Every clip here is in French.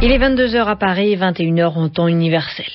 Il est 22h à Paris, 21h en temps universel.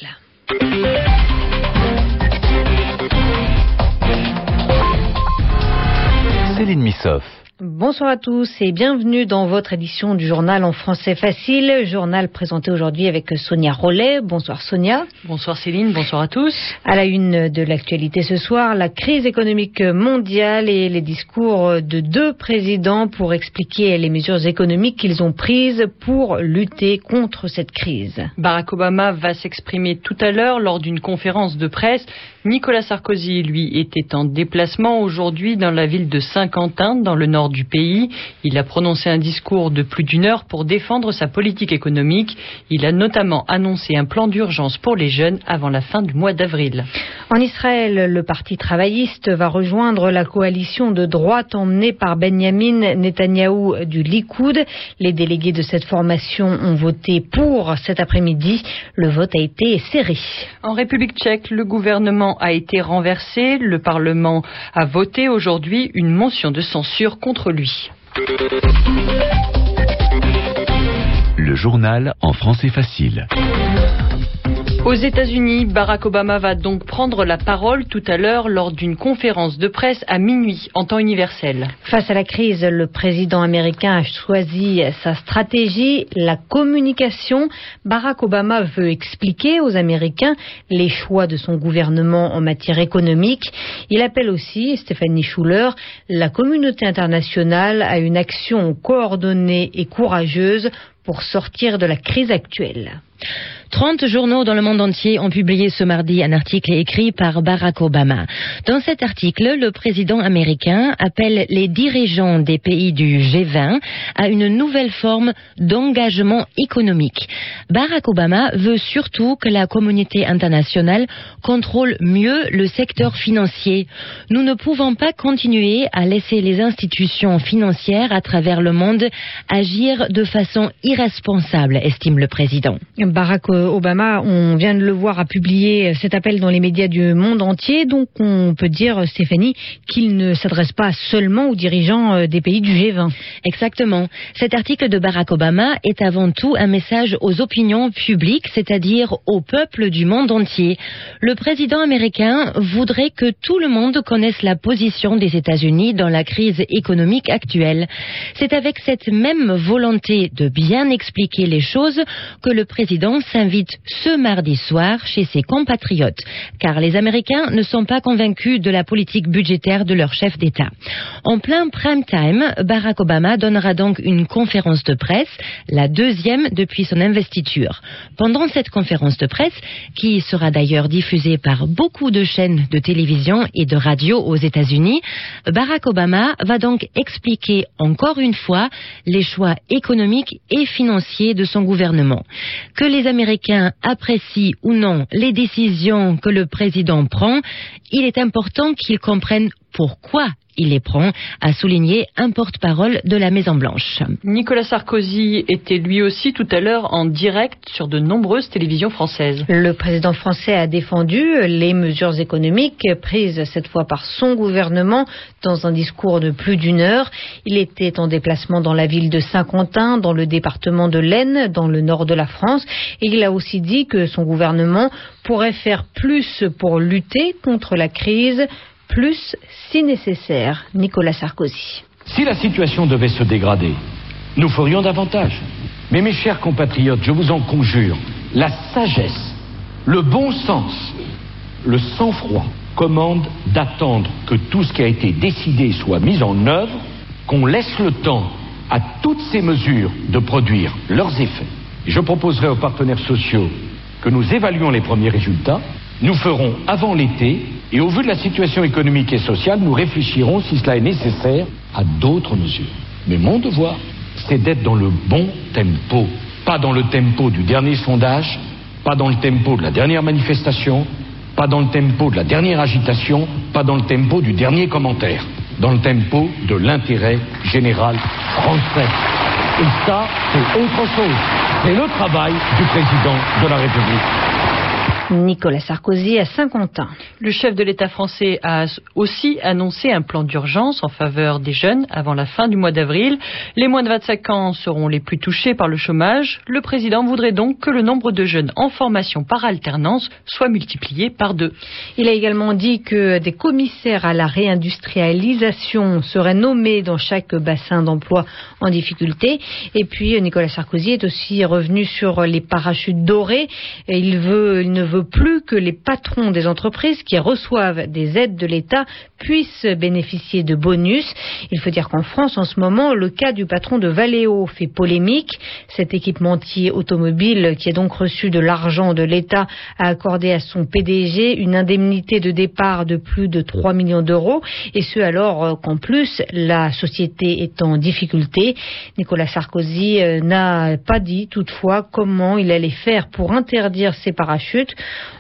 Céline Missoff. Bonsoir à tous et bienvenue dans votre édition du journal en français facile. Journal présenté aujourd'hui avec Sonia Rollet. Bonsoir Sonia. Bonsoir Céline, bonsoir à tous. À la une de l'actualité ce soir, la crise économique mondiale et les discours de deux présidents pour expliquer les mesures économiques qu'ils ont prises pour lutter contre cette crise. Barack Obama va s'exprimer tout à l'heure lors d'une conférence de presse. Nicolas Sarkozy, lui, était en déplacement aujourd'hui dans la ville de Saint-Quentin, dans le nord du pays. Il a prononcé un discours de plus d'une heure pour défendre sa politique économique. Il a notamment annoncé un plan d'urgence pour les jeunes avant la fin du mois d'avril. En Israël, le Parti travailliste va rejoindre la coalition de droite emmenée par Benjamin Netanyahou du Likoud. Les délégués de cette formation ont voté pour cet après-midi. Le vote a été serré. En République tchèque, le gouvernement a été renversé. Le Parlement a voté aujourd'hui une motion de censure contre Le journal en français facile. Aux États-Unis, Barack Obama va donc prendre la parole tout à l'heure lors d'une conférence de presse à minuit en temps universel. Face à la crise, le président américain a choisi sa stratégie, la communication. Barack Obama veut expliquer aux Américains les choix de son gouvernement en matière économique. Il appelle aussi, Stéphanie Schuller, la communauté internationale à une action coordonnée et courageuse pour sortir de la crise actuelle. 30 journaux dans le monde entier ont publié ce mardi un article écrit par Barack Obama. Dans cet article, le président américain appelle les dirigeants des pays du G20 à une nouvelle forme d'engagement économique. Barack Obama veut surtout que la communauté internationale contrôle mieux le secteur financier. Nous ne pouvons pas continuer à laisser les institutions financières à travers le monde agir de façon irresponsable, estime le président. Obama, on vient de le voir, a publié cet appel dans les médias du monde entier. Donc on peut dire, Stéphanie, qu'il ne s'adresse pas seulement aux dirigeants des pays du G20. Exactement. Cet article de Barack Obama est avant tout un message aux opinions publiques, c'est-à-dire au peuple du monde entier. Le président américain voudrait que tout le monde connaisse la position des États-Unis dans la crise économique actuelle. C'est avec cette même volonté de bien expliquer les choses que le président s'invite ce mardi soir chez ses compatriotes, car les Américains ne sont pas convaincus de la politique budgétaire de leur chef d'État. En plein prime time, Barack Obama donnera donc une conférence de presse, la deuxième depuis son investiture. Pendant cette conférence de presse, qui sera d'ailleurs diffusée par beaucoup de chaînes de télévision et de radio aux États-Unis, Barack Obama va donc expliquer encore une fois les choix économiques et financiers de son gouvernement. Que les Américains apprécient ou non les décisions que le président prend, il est important qu'ils comprennent pourquoi il les prend, a souligné un porte-parole de la Maison-Blanche. Nicolas Sarkozy était lui aussi tout à l'heure en direct sur de nombreuses télévisions françaises. Le président français a défendu les mesures économiques prises cette fois par son gouvernement dans un discours de plus d'une heure. Il était en déplacement dans la ville de Saint-Quentin, dans le département de l'Aisne, dans le nord de la France. Et il a aussi dit que son gouvernement pourrait faire plus pour lutter contre la crise plus si nécessaire. Nicolas Sarkozy. Si la situation devait se dégrader, nous ferions davantage. Mais mes chers compatriotes, je vous en conjure, la sagesse, le bon sens, le sang-froid commandent d'attendre que tout ce qui a été décidé soit mis en œuvre, qu'on laisse le temps à toutes ces mesures de produire leurs effets. Et je proposerai aux partenaires sociaux que nous évaluons les premiers résultats. Nous ferons avant l'été et au vu de la situation économique et sociale, nous réfléchirons, si cela est nécessaire, à d'autres mesures. Mais mon devoir, c'est d'être dans le bon tempo. Pas dans le tempo du dernier sondage, pas dans le tempo de la dernière manifestation, pas dans le tempo de la dernière agitation, pas dans le tempo du dernier commentaire. Dans le tempo de l'intérêt général français. Et ça, c'est autre chose. C'est le travail du président de la République. Nicolas Sarkozy à Saint-Quentin. Le chef de l'État français a aussi annoncé un plan d'urgence en faveur des jeunes avant la fin du mois d'avril. Les moins de 25 ans seront les plus touchés par le chômage. Le président voudrait donc que le nombre de jeunes en formation par alternance soit multiplié par deux. Il a également dit que des commissaires à la réindustrialisation seraient nommés dans chaque bassin d'emploi en difficulté. Et puis Nicolas Sarkozy est aussi revenu sur les parachutes dorés. Il veut, il ne veut plus que les patrons des entreprises qui reçoivent des aides de l'État puissent bénéficier de bonus. Il faut dire qu'en France, en ce moment, le cas du patron de Valeo fait polémique. Cet équipementier automobile, qui a donc reçu de l'argent de l'État, a accordé à son PDG une indemnité de départ de plus de 3 millions d'euros, et ce alors qu'en plus, la société est en difficulté. Nicolas Sarkozy euh, n'a pas dit toutefois comment il allait faire pour interdire ces parachutes.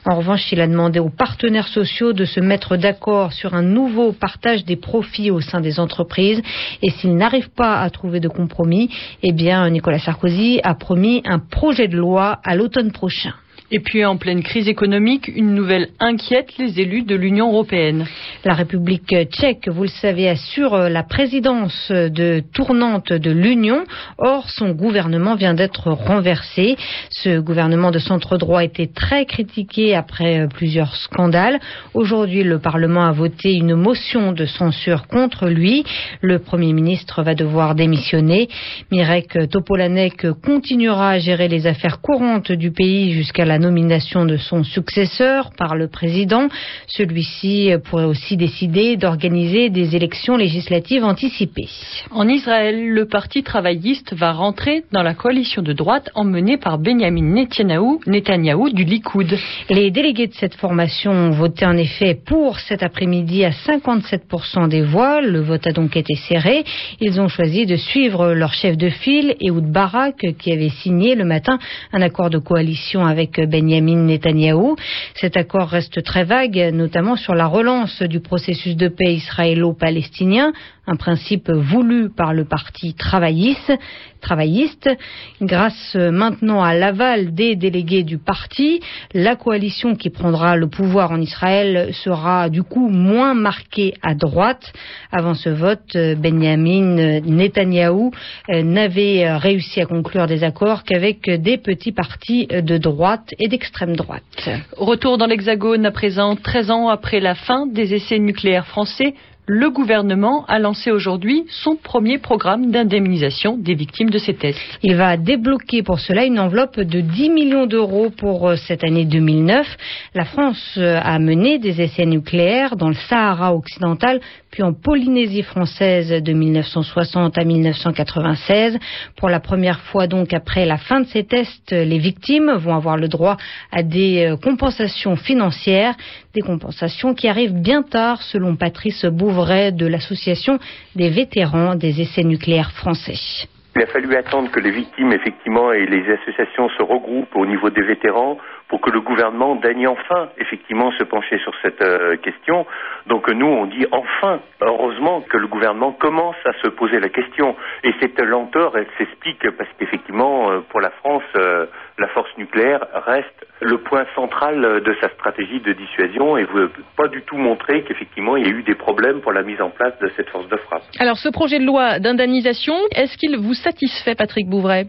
En revanche, il a demandé aux partenaires sociaux de se mettre d'accord sur un nouveau partage des profits au sein des entreprises. Et s'il n'arrive pas à trouver de compromis, eh bien, Nicolas Sarkozy a promis un projet de loi à l'automne prochain. Et puis en pleine crise économique, une nouvelle inquiète les élus de l'Union européenne. La République tchèque, vous le savez, assure la présidence de tournante de l'Union. Or, son gouvernement vient d'être renversé. Ce gouvernement de centre droit était très critiqué après plusieurs scandales. Aujourd'hui, le Parlement a voté une motion de censure contre lui. Le Premier ministre va devoir démissionner. Mirek Topolanek continuera à gérer les affaires courantes du pays jusqu'à la nomination de son successeur par le président. Celui-ci pourrait aussi décider d'organiser des élections législatives anticipées. En Israël, le parti travailliste va rentrer dans la coalition de droite emmenée par Benjamin Netanyahu, Netanyahu du Likoud. Les délégués de cette formation ont voté en effet pour cet après-midi à 57% des voix. Le vote a donc été serré. Ils ont choisi de suivre leur chef de file, Ehud Barak, qui avait signé le matin un accord de coalition avec Benjamin Netanyahou. Cet accord reste très vague, notamment sur la relance du processus de paix israélo-palestinien, un principe voulu par le parti travailliste. Grâce maintenant à l'aval des délégués du parti, la coalition qui prendra le pouvoir en Israël sera du coup moins marquée à droite. Avant ce vote, Benjamin Netanyahou n'avait réussi à conclure des accords qu'avec des petits partis de droite et d'extrême droite. Retour dans l'Hexagone à présent, 13 ans après la fin des essais nucléaires français le gouvernement a lancé aujourd'hui son premier programme d'indemnisation des victimes de ces tests. Il va débloquer pour cela une enveloppe de 10 millions d'euros pour euh, cette année 2009. La France euh, a mené des essais nucléaires dans le Sahara occidental, puis en Polynésie française de 1960 à 1996. Pour la première fois donc après la fin de ces tests, les victimes vont avoir le droit à des euh, compensations financières, des compensations qui arrivent bien tard selon Patrice Bouvray de l'association des vétérans des essais nucléaires français. Il a fallu attendre que les victimes, effectivement, et les associations se regroupent au niveau des vétérans pour que le gouvernement daigne enfin, effectivement, se pencher sur cette euh, question. Donc nous, on dit enfin, heureusement que le gouvernement commence à se poser la question. Et cette lenteur, elle s'explique parce qu'effectivement, euh, pour la France, euh, la force nucléaire reste le point central de sa stratégie de dissuasion et veut pas du tout montrer qu'effectivement il y a eu des problèmes pour la mise en place de cette force de frappe. Alors ce projet de loi d'indemnisation, est-ce qu'il vous satisfait, Patrick Bouvray?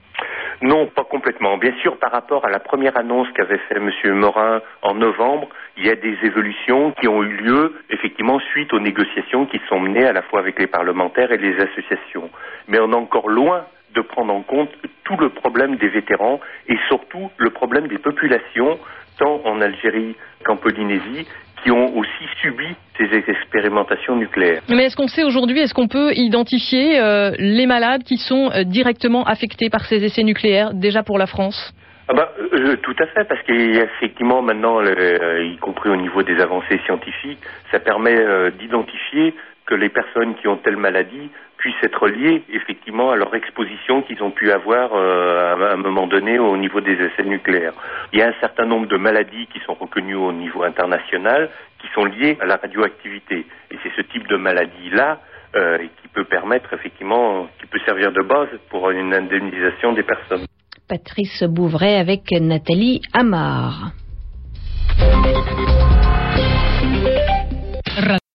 Non, pas complètement. Bien sûr, par rapport à la première annonce qu'avait fait M. Morin en novembre, il y a des évolutions qui ont eu lieu, effectivement, suite aux négociations qui sont menées à la fois avec les parlementaires et les associations. Mais on est encore loin de prendre en compte tout le problème des vétérans et surtout le problème des populations, tant en Algérie qu'en Polynésie, qui ont aussi subi ces expérimentations nucléaires. Mais est-ce qu'on sait aujourd'hui, est-ce qu'on peut identifier euh, les malades qui sont euh, directement affectés par ces essais nucléaires, déjà pour la France? Ah bah, euh, tout à fait, parce qu'il y a effectivement maintenant, y compris au niveau des avancées scientifiques, ça permet d'identifier que les personnes qui ont telle maladie puissent être liées effectivement à leur exposition qu'ils ont pu avoir euh, à un moment donné au niveau des essais nucléaires. Il y a un certain nombre de maladies qui sont reconnues au niveau international qui sont liées à la radioactivité. Et c'est ce type de maladie-là euh, qui peut permettre effectivement, qui peut servir de base pour une indemnisation des personnes. Patrice Bouvray avec Nathalie Amar.